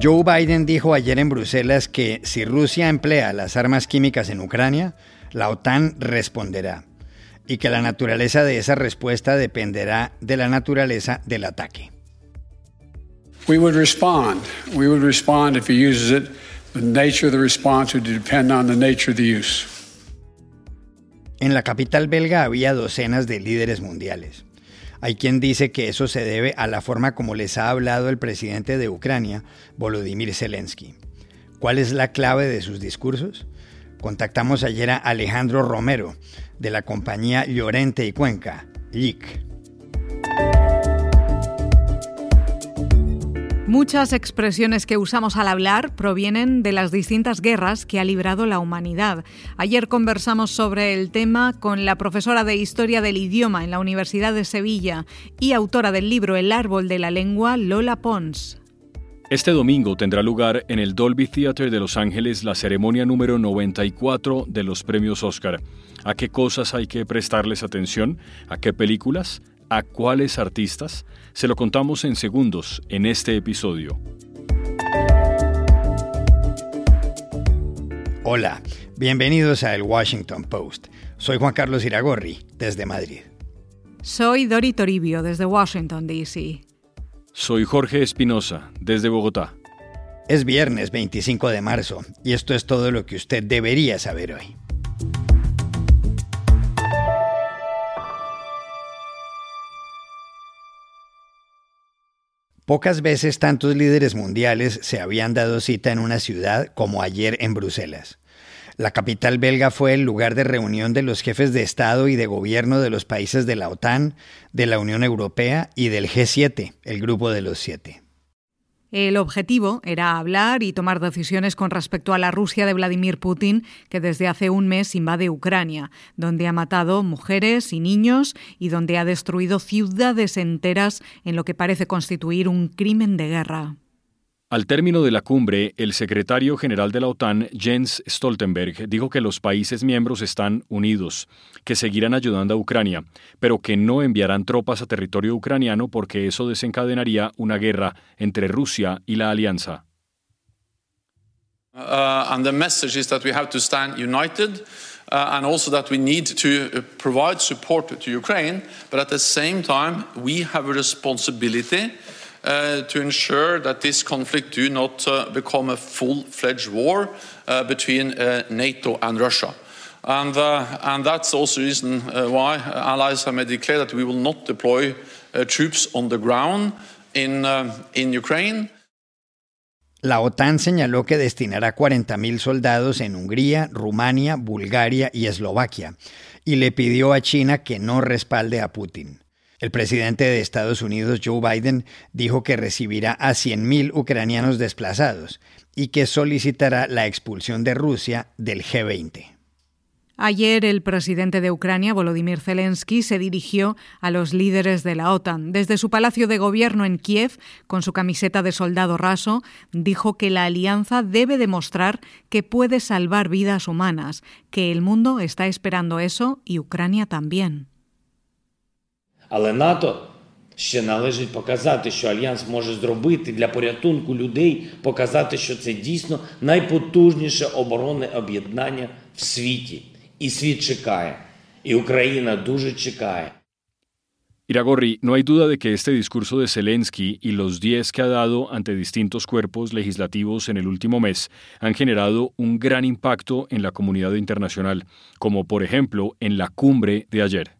Joe Biden dijo ayer en Bruselas que si Rusia emplea las armas químicas en Ucrania, la OTAN responderá y que la naturaleza de esa respuesta dependerá de la naturaleza del ataque. We would respond. We would respond if he uses it. The nature of the response would depend on the nature of the use. En la capital belga había docenas de líderes mundiales. Hay quien dice que eso se debe a la forma como les ha hablado el presidente de Ucrania, Volodymyr Zelensky. ¿Cuál es la clave de sus discursos? Contactamos ayer a Alejandro Romero, de la compañía Llorente y Cuenca, LIC. Muchas expresiones que usamos al hablar provienen de las distintas guerras que ha librado la humanidad. Ayer conversamos sobre el tema con la profesora de Historia del Idioma en la Universidad de Sevilla y autora del libro El árbol de la lengua, Lola Pons. Este domingo tendrá lugar en el Dolby Theatre de Los Ángeles la ceremonia número 94 de los premios Oscar. ¿A qué cosas hay que prestarles atención? ¿A qué películas? ¿A cuáles artistas? Se lo contamos en segundos en este episodio. Hola, bienvenidos a El Washington Post. Soy Juan Carlos Iragorri, desde Madrid. Soy Dori Toribio, desde Washington, D.C. Soy Jorge Espinosa, desde Bogotá. Es viernes 25 de marzo y esto es todo lo que usted debería saber hoy. Pocas veces tantos líderes mundiales se habían dado cita en una ciudad como ayer en Bruselas. La capital belga fue el lugar de reunión de los jefes de Estado y de gobierno de los países de la OTAN, de la Unión Europea y del G7, el grupo de los siete. El objetivo era hablar y tomar decisiones con respecto a la Rusia de Vladimir Putin, que desde hace un mes invade Ucrania, donde ha matado mujeres y niños y donde ha destruido ciudades enteras en lo que parece constituir un crimen de guerra. Al término de la cumbre, el secretario general de la OTAN, Jens Stoltenberg, dijo que los países miembros están unidos, que seguirán ayudando a Ucrania, pero que no enviarán tropas a territorio ucraniano porque eso desencadenaría una guerra entre Rusia y la alianza. Uh, and the message is that we have to stand united uh, and also that we need to uh, provide support to Ukraine, but at the same time, we have a responsibility uh, to ensure that this conflict do not uh, become a full-fledged war uh, between NATO and Russia. And, and that's also the reason why allies have clear that we will not deploy troops on the ground in, in Ukraine. La OTAN señaló que destinará 40.000 soldados en Hungría, Rumania, Bulgaria y Eslovaquia, y le pidió a China que no respalde a Putin. El presidente de Estados Unidos, Joe Biden, dijo que recibirá a 100.000 ucranianos desplazados y que solicitará la expulsión de Rusia del G20. Ayer el presidente de Ucrania, Volodymyr Zelensky, se dirigió a los líderes de la OTAN. Desde su palacio de gobierno en Kiev, con su camiseta de soldado raso, dijo que la alianza debe demostrar que puede salvar vidas humanas, que el mundo está esperando eso y Ucrania también. Але НАТО ще належить показати, що альянс може зробити для порятунку людей, показати, що це дійсно найпотужніше оборонне об'єднання в світі. І світ чекає, і Україна дуже чекає. Iragorri, no hay duda de que este discurso de Zelensky y los 10 que ha dado ante distintos cuerpos legislativos en el último mes han generado un gran impacto en la comunidad internacional, como por ejemplo en la cumbre de ayer.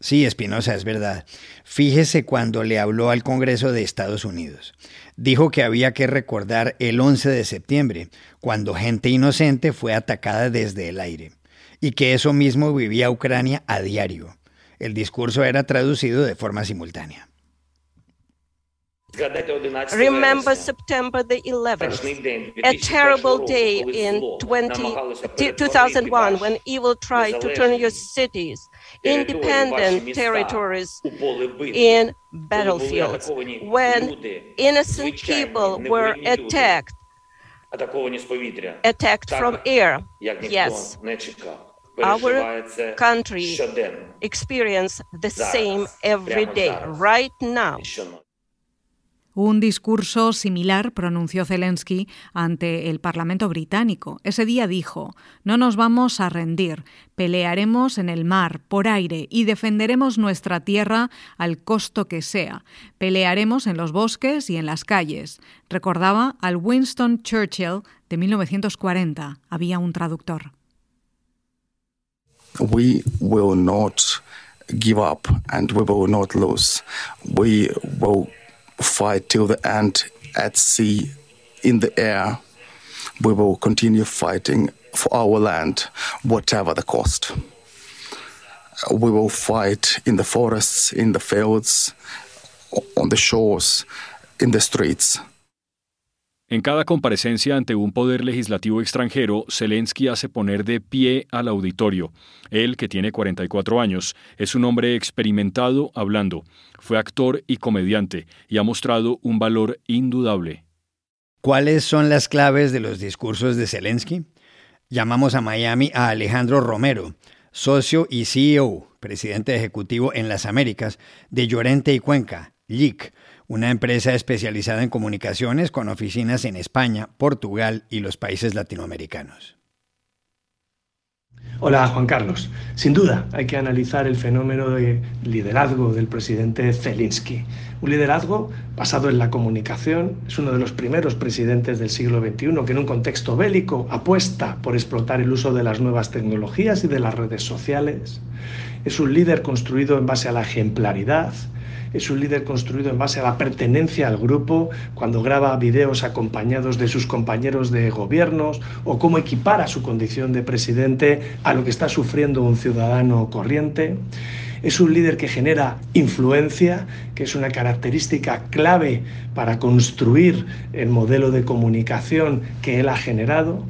Sí, Espinosa, es verdad. Fíjese cuando le habló al Congreso de Estados Unidos. Dijo que había que recordar el 11 de septiembre, cuando gente inocente fue atacada desde el aire, y que eso mismo vivía Ucrania a diario. El discurso era traducido de forma simultánea. Remember September the 11th, a terrible day in 20, 2001 when evil tried to turn your cities, independent territories, in battlefields, when innocent people were attacked, attacked from air. Yes, our country experiences the same every day, right now. Un discurso similar pronunció Zelensky ante el Parlamento británico. Ese día dijo, no nos vamos a rendir, pelearemos en el mar, por aire y defenderemos nuestra tierra al costo que sea. Pelearemos en los bosques y en las calles. Recordaba al Winston Churchill de 1940. Había un traductor. We will not give up and we will not lose. We will fight till the end at sea, in the air. We will continue fighting for our land, whatever the cost. We will fight in the forests, in the fields, on the shores, in the streets. En cada comparecencia ante un poder legislativo extranjero, Zelensky hace poner de pie al auditorio. Él, que tiene 44 años, es un hombre experimentado hablando, fue actor y comediante y ha mostrado un valor indudable. ¿Cuáles son las claves de los discursos de Zelensky? Llamamos a Miami a Alejandro Romero, socio y CEO, presidente ejecutivo en las Américas, de Llorente y Cuenca, LIC, una empresa especializada en comunicaciones con oficinas en España, Portugal y los países latinoamericanos. Hola Juan Carlos. Sin duda hay que analizar el fenómeno de liderazgo del presidente Zelensky. Un liderazgo basado en la comunicación. Es uno de los primeros presidentes del siglo XXI que en un contexto bélico apuesta por explotar el uso de las nuevas tecnologías y de las redes sociales. Es un líder construido en base a la ejemplaridad, es un líder construido en base a la pertenencia al grupo, cuando graba videos acompañados de sus compañeros de gobiernos o cómo equipara su condición de presidente a lo que está sufriendo un ciudadano corriente. Es un líder que genera influencia, que es una característica clave para construir el modelo de comunicación que él ha generado.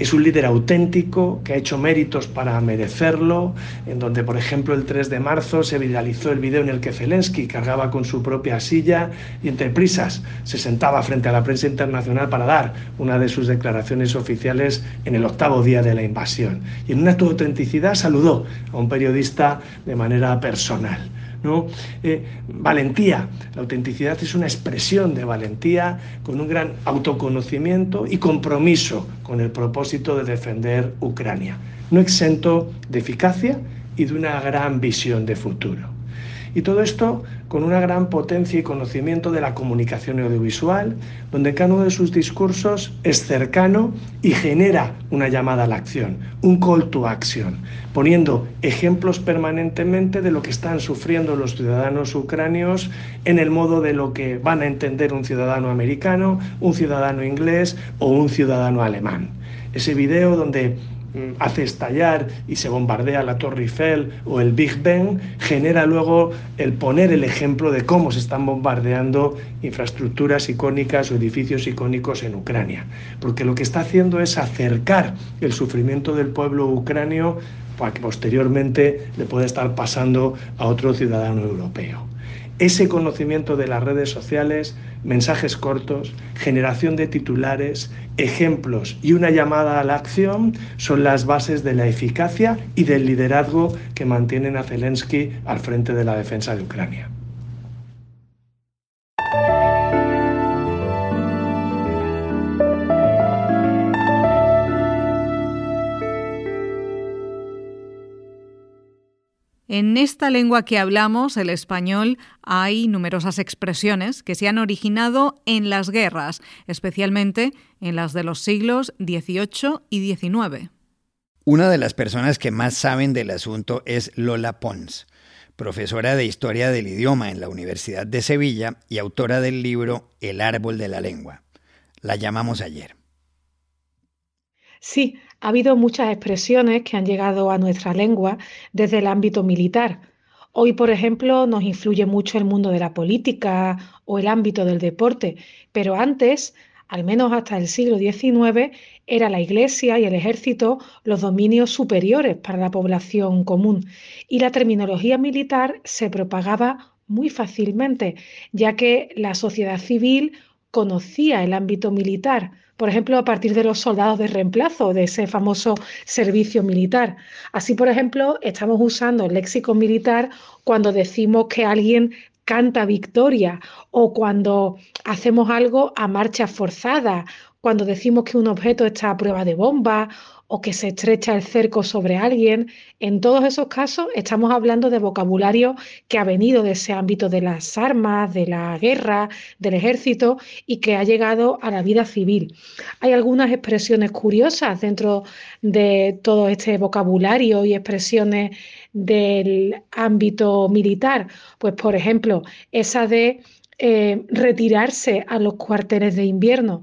Es un líder auténtico que ha hecho méritos para merecerlo, en donde, por ejemplo, el 3 de marzo se viralizó el video en el que Zelensky cargaba con su propia silla y entre prisas se sentaba frente a la prensa internacional para dar una de sus declaraciones oficiales en el octavo día de la invasión. Y en una acto autenticidad saludó a un periodista de manera personal. ¿No? Eh, valentía. La autenticidad es una expresión de valentía con un gran autoconocimiento y compromiso con el propósito de defender Ucrania. No exento de eficacia y de una gran visión de futuro. Y todo esto con una gran potencia y conocimiento de la comunicación audiovisual, donde cada uno de sus discursos es cercano y genera una llamada a la acción, un call to action, poniendo ejemplos permanentemente de lo que están sufriendo los ciudadanos ucranios en el modo de lo que van a entender un ciudadano americano, un ciudadano inglés o un ciudadano alemán. Ese video donde hace estallar y se bombardea la Torre Eiffel o el Big Ben, genera luego el poner el ejemplo de cómo se están bombardeando infraestructuras icónicas o edificios icónicos en Ucrania. Porque lo que está haciendo es acercar el sufrimiento del pueblo ucranio para que posteriormente le pueda estar pasando a otro ciudadano europeo. Ese conocimiento de las redes sociales, mensajes cortos, generación de titulares, ejemplos y una llamada a la acción son las bases de la eficacia y del liderazgo que mantienen a Zelensky al frente de la defensa de Ucrania. En esta lengua que hablamos, el español, hay numerosas expresiones que se han originado en las guerras, especialmente en las de los siglos XVIII y XIX. Una de las personas que más saben del asunto es Lola Pons, profesora de Historia del Idioma en la Universidad de Sevilla y autora del libro El árbol de la lengua. La llamamos ayer. Sí, ha habido muchas expresiones que han llegado a nuestra lengua desde el ámbito militar. Hoy, por ejemplo, nos influye mucho el mundo de la política o el ámbito del deporte, pero antes, al menos hasta el siglo XIX, era la Iglesia y el ejército los dominios superiores para la población común y la terminología militar se propagaba muy fácilmente, ya que la sociedad civil conocía el ámbito militar, por ejemplo, a partir de los soldados de reemplazo, de ese famoso servicio militar. Así, por ejemplo, estamos usando el léxico militar cuando decimos que alguien canta victoria o cuando hacemos algo a marcha forzada, cuando decimos que un objeto está a prueba de bomba o que se estrecha el cerco sobre alguien. En todos esos casos estamos hablando de vocabulario que ha venido de ese ámbito de las armas, de la guerra, del ejército y que ha llegado a la vida civil. Hay algunas expresiones curiosas dentro de todo este vocabulario y expresiones del ámbito militar. Pues por ejemplo, esa de eh, retirarse a los cuarteles de invierno.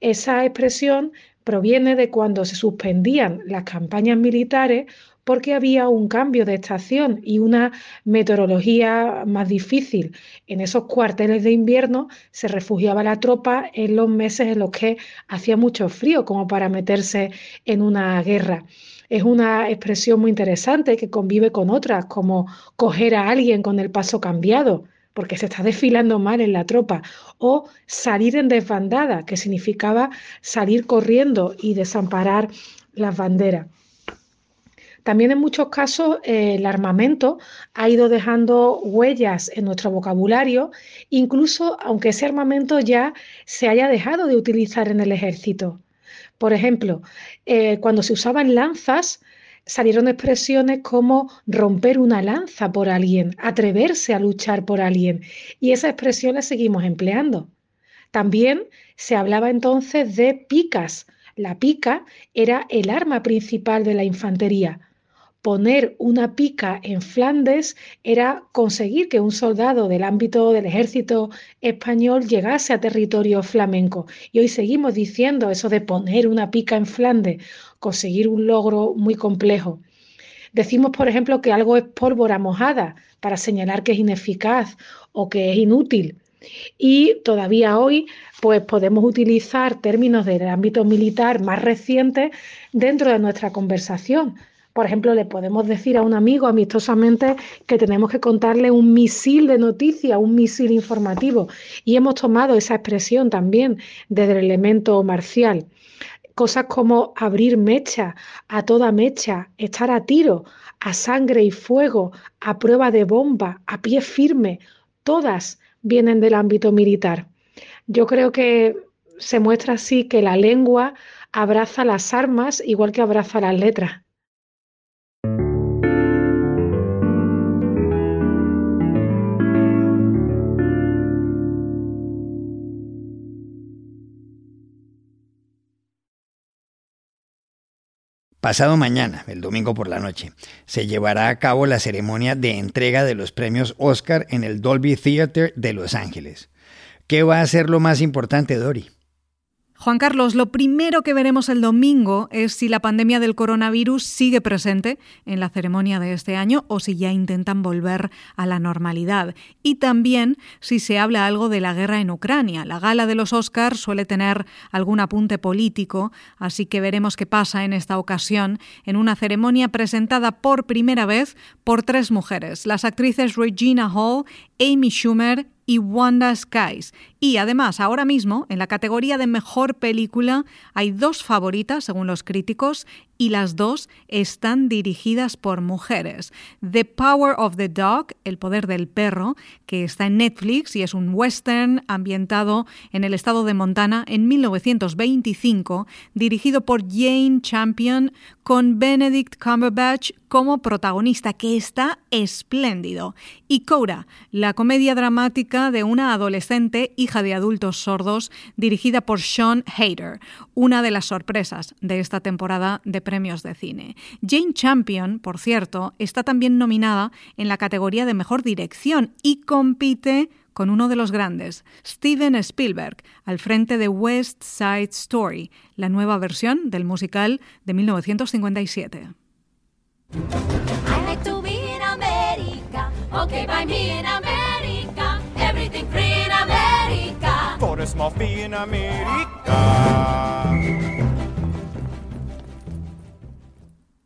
Esa expresión proviene de cuando se suspendían las campañas militares porque había un cambio de estación y una meteorología más difícil. En esos cuarteles de invierno se refugiaba la tropa en los meses en los que hacía mucho frío como para meterse en una guerra. Es una expresión muy interesante que convive con otras, como coger a alguien con el paso cambiado porque se está desfilando mal en la tropa, o salir en desbandada, que significaba salir corriendo y desamparar las banderas. También en muchos casos eh, el armamento ha ido dejando huellas en nuestro vocabulario, incluso aunque ese armamento ya se haya dejado de utilizar en el ejército. Por ejemplo, eh, cuando se usaban lanzas, salieron expresiones como romper una lanza por alguien, atreverse a luchar por alguien, y esas expresiones seguimos empleando. También se hablaba entonces de picas. La pica era el arma principal de la infantería poner una pica en Flandes era conseguir que un soldado del ámbito del ejército español llegase a territorio flamenco. Y hoy seguimos diciendo eso de poner una pica en Flandes, conseguir un logro muy complejo. Decimos, por ejemplo, que algo es pólvora mojada para señalar que es ineficaz o que es inútil. Y todavía hoy pues podemos utilizar términos del ámbito militar más recientes dentro de nuestra conversación. Por ejemplo, le podemos decir a un amigo amistosamente que tenemos que contarle un misil de noticias, un misil informativo. Y hemos tomado esa expresión también desde el elemento marcial. Cosas como abrir mecha, a toda mecha, estar a tiro, a sangre y fuego, a prueba de bomba, a pie firme, todas vienen del ámbito militar. Yo creo que se muestra así que la lengua abraza las armas igual que abraza las letras. Pasado mañana, el domingo por la noche, se llevará a cabo la ceremonia de entrega de los premios Oscar en el Dolby Theater de Los Ángeles. ¿Qué va a ser lo más importante, Dori? Juan Carlos, lo primero que veremos el domingo es si la pandemia del coronavirus sigue presente en la ceremonia de este año o si ya intentan volver a la normalidad. Y también si se habla algo de la guerra en Ucrania. La gala de los Oscars suele tener algún apunte político, así que veremos qué pasa en esta ocasión en una ceremonia presentada por primera vez por tres mujeres, las actrices Regina Hall, Amy Schumer y Wanda Skies. Y además, ahora mismo, en la categoría de mejor película, hay dos favoritas, según los críticos, y las dos están dirigidas por mujeres. The Power of the Dog, El Poder del Perro, que está en Netflix y es un western ambientado en el estado de Montana en 1925, dirigido por Jane Champion, con Benedict Cumberbatch como protagonista, que está espléndido. Y Cora, la comedia dramática de una adolescente hija de adultos sordos, dirigida por Sean Hayter, una de las sorpresas de esta temporada de premios de cine. Jane Champion, por cierto, está también nominada en la categoría de Mejor Dirección y compite con uno de los grandes, Steven Spielberg, al frente de West Side Story, la nueva versión del musical de 1957.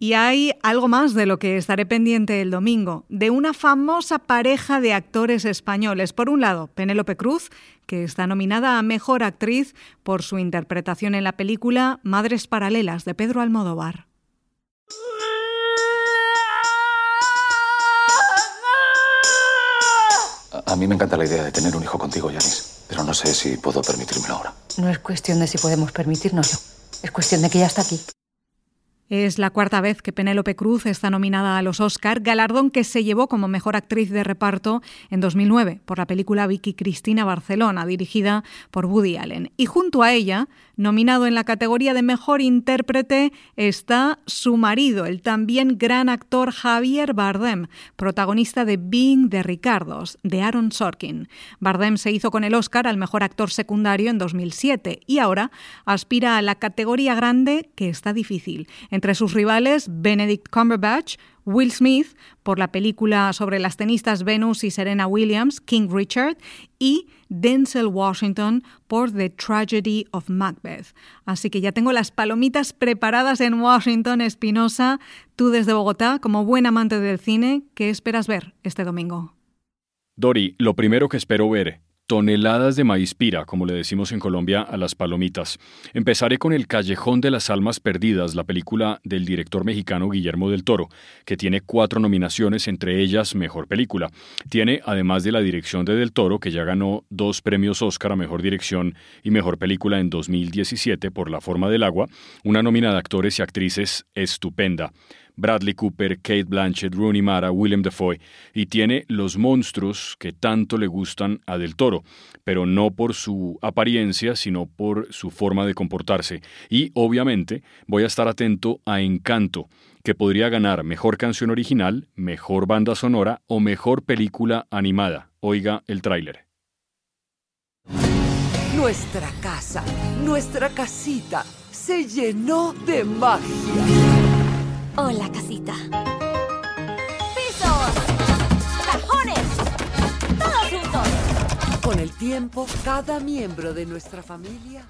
Y hay algo más de lo que estaré pendiente el domingo, de una famosa pareja de actores españoles. Por un lado, Penélope Cruz, que está nominada a Mejor Actriz por su interpretación en la película Madres Paralelas de Pedro Almodóvar. A mí me encanta la idea de tener un hijo contigo, Yanis, pero no sé si puedo permitírmelo ahora. No es cuestión de si podemos permitírnoslo, es cuestión de que ya está aquí. Es la cuarta vez que Penélope Cruz está nominada a los Oscar, galardón que se llevó como mejor actriz de reparto en 2009 por la película Vicky Cristina Barcelona, dirigida por Woody Allen. Y junto a ella, nominado en la categoría de mejor intérprete, está su marido, el también gran actor Javier Bardem, protagonista de Being de Ricardos, de Aaron Sorkin. Bardem se hizo con el Oscar al mejor actor secundario en 2007 y ahora aspira a la categoría grande que está difícil entre sus rivales, Benedict Cumberbatch, Will Smith por la película sobre las tenistas Venus y Serena Williams, King Richard, y Denzel Washington por The Tragedy of Macbeth. Así que ya tengo las palomitas preparadas en Washington, Espinosa. Tú desde Bogotá, como buen amante del cine, ¿qué esperas ver este domingo? Dori, lo primero que espero ver toneladas de maíz pira, como le decimos en Colombia a las palomitas. Empezaré con El Callejón de las Almas Perdidas, la película del director mexicano Guillermo del Toro, que tiene cuatro nominaciones, entre ellas Mejor Película. Tiene, además de la dirección de Del Toro, que ya ganó dos premios Oscar a Mejor Dirección y Mejor Película en 2017 por La Forma del Agua, una nómina de actores y actrices estupenda. Bradley Cooper, Kate Blanchett, Rooney Mara, William Defoe, y tiene los monstruos que tanto le gustan a Del Toro, pero no por su apariencia, sino por su forma de comportarse. Y obviamente voy a estar atento a Encanto, que podría ganar mejor canción original, mejor banda sonora o mejor película animada. Oiga el tráiler. Nuestra casa, nuestra casita, se llenó de magia. Hola, casita. ¡Pisos! ¡Cajones! ¡Todos juntos! Con el tiempo, cada miembro de nuestra familia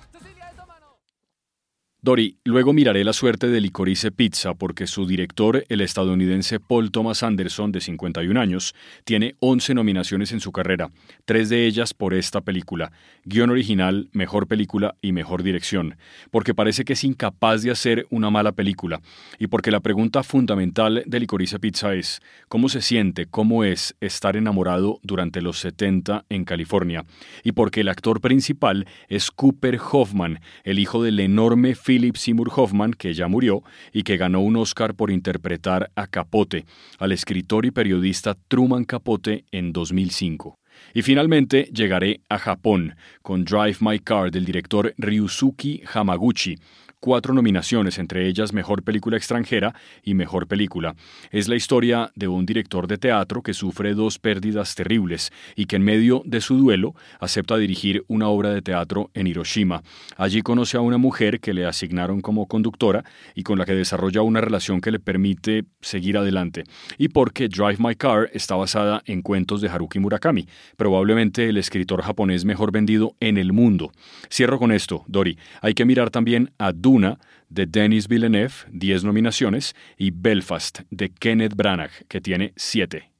Dori, luego miraré la suerte de Licorice Pizza porque su director, el estadounidense Paul Thomas Anderson, de 51 años, tiene 11 nominaciones en su carrera, tres de ellas por esta película, guion original, mejor película y mejor dirección, porque parece que es incapaz de hacer una mala película, y porque la pregunta fundamental de Licorice Pizza es, ¿cómo se siente, cómo es estar enamorado durante los 70 en California? Y porque el actor principal es Cooper Hoffman, el hijo del enorme Philip Seymour Hoffman, que ya murió y que ganó un Oscar por interpretar a Capote, al escritor y periodista Truman Capote en 2005. Y finalmente llegaré a Japón con Drive My Car del director Ryusuke Hamaguchi, cuatro nominaciones, entre ellas Mejor Película Extranjera y Mejor Película. Es la historia de un director de teatro que sufre dos pérdidas terribles y que en medio de su duelo acepta dirigir una obra de teatro en Hiroshima. Allí conoce a una mujer que le asignaron como conductora y con la que desarrolla una relación que le permite seguir adelante. Y porque Drive My Car está basada en cuentos de Haruki Murakami, probablemente el escritor japonés mejor vendido en el mundo. Cierro con esto, Dori. Hay que mirar también a Duna de Denis Villeneuve, 10 nominaciones, y Belfast de Kenneth Branagh, que tiene 7.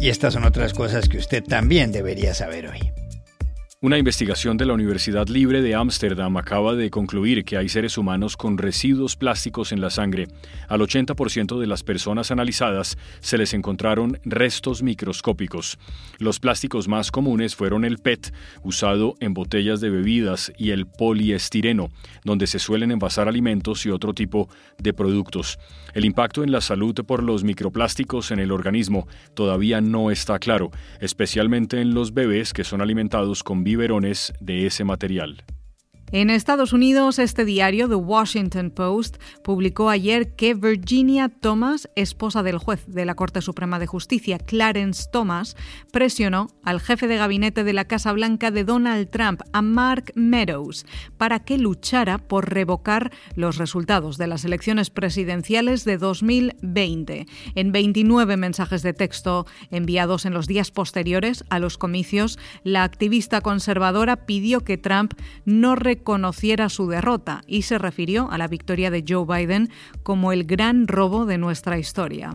Y estas son otras cosas que usted también debería saber hoy. Una investigación de la Universidad Libre de Ámsterdam acaba de concluir que hay seres humanos con residuos plásticos en la sangre. Al 80% de las personas analizadas se les encontraron restos microscópicos. Los plásticos más comunes fueron el PET, usado en botellas de bebidas, y el poliestireno, donde se suelen envasar alimentos y otro tipo de productos. El impacto en la salud por los microplásticos en el organismo todavía no está claro, especialmente en los bebés que son alimentados biberones de ese material. En Estados Unidos, este diario, The Washington Post, publicó ayer que Virginia Thomas, esposa del juez de la Corte Suprema de Justicia, Clarence Thomas, presionó al jefe de gabinete de la Casa Blanca de Donald Trump, a Mark Meadows, para que luchara por revocar los resultados de las elecciones presidenciales de 2020. En 29 mensajes de texto enviados en los días posteriores a los comicios, la activista conservadora pidió que Trump no reconociera su derrota y se refirió a la victoria de Joe Biden como el gran robo de nuestra historia.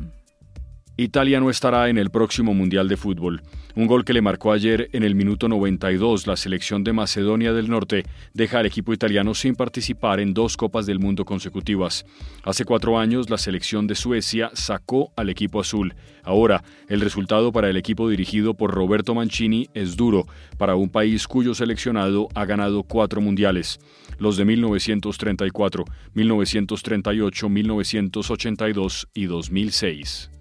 Italia no estará en el próximo Mundial de Fútbol. Un gol que le marcó ayer en el minuto 92 la selección de Macedonia del Norte deja al equipo italiano sin participar en dos Copas del Mundo consecutivas. Hace cuatro años la selección de Suecia sacó al equipo azul. Ahora, el resultado para el equipo dirigido por Roberto Mancini es duro para un país cuyo seleccionado ha ganado cuatro mundiales, los de 1934, 1938, 1982 y 2006.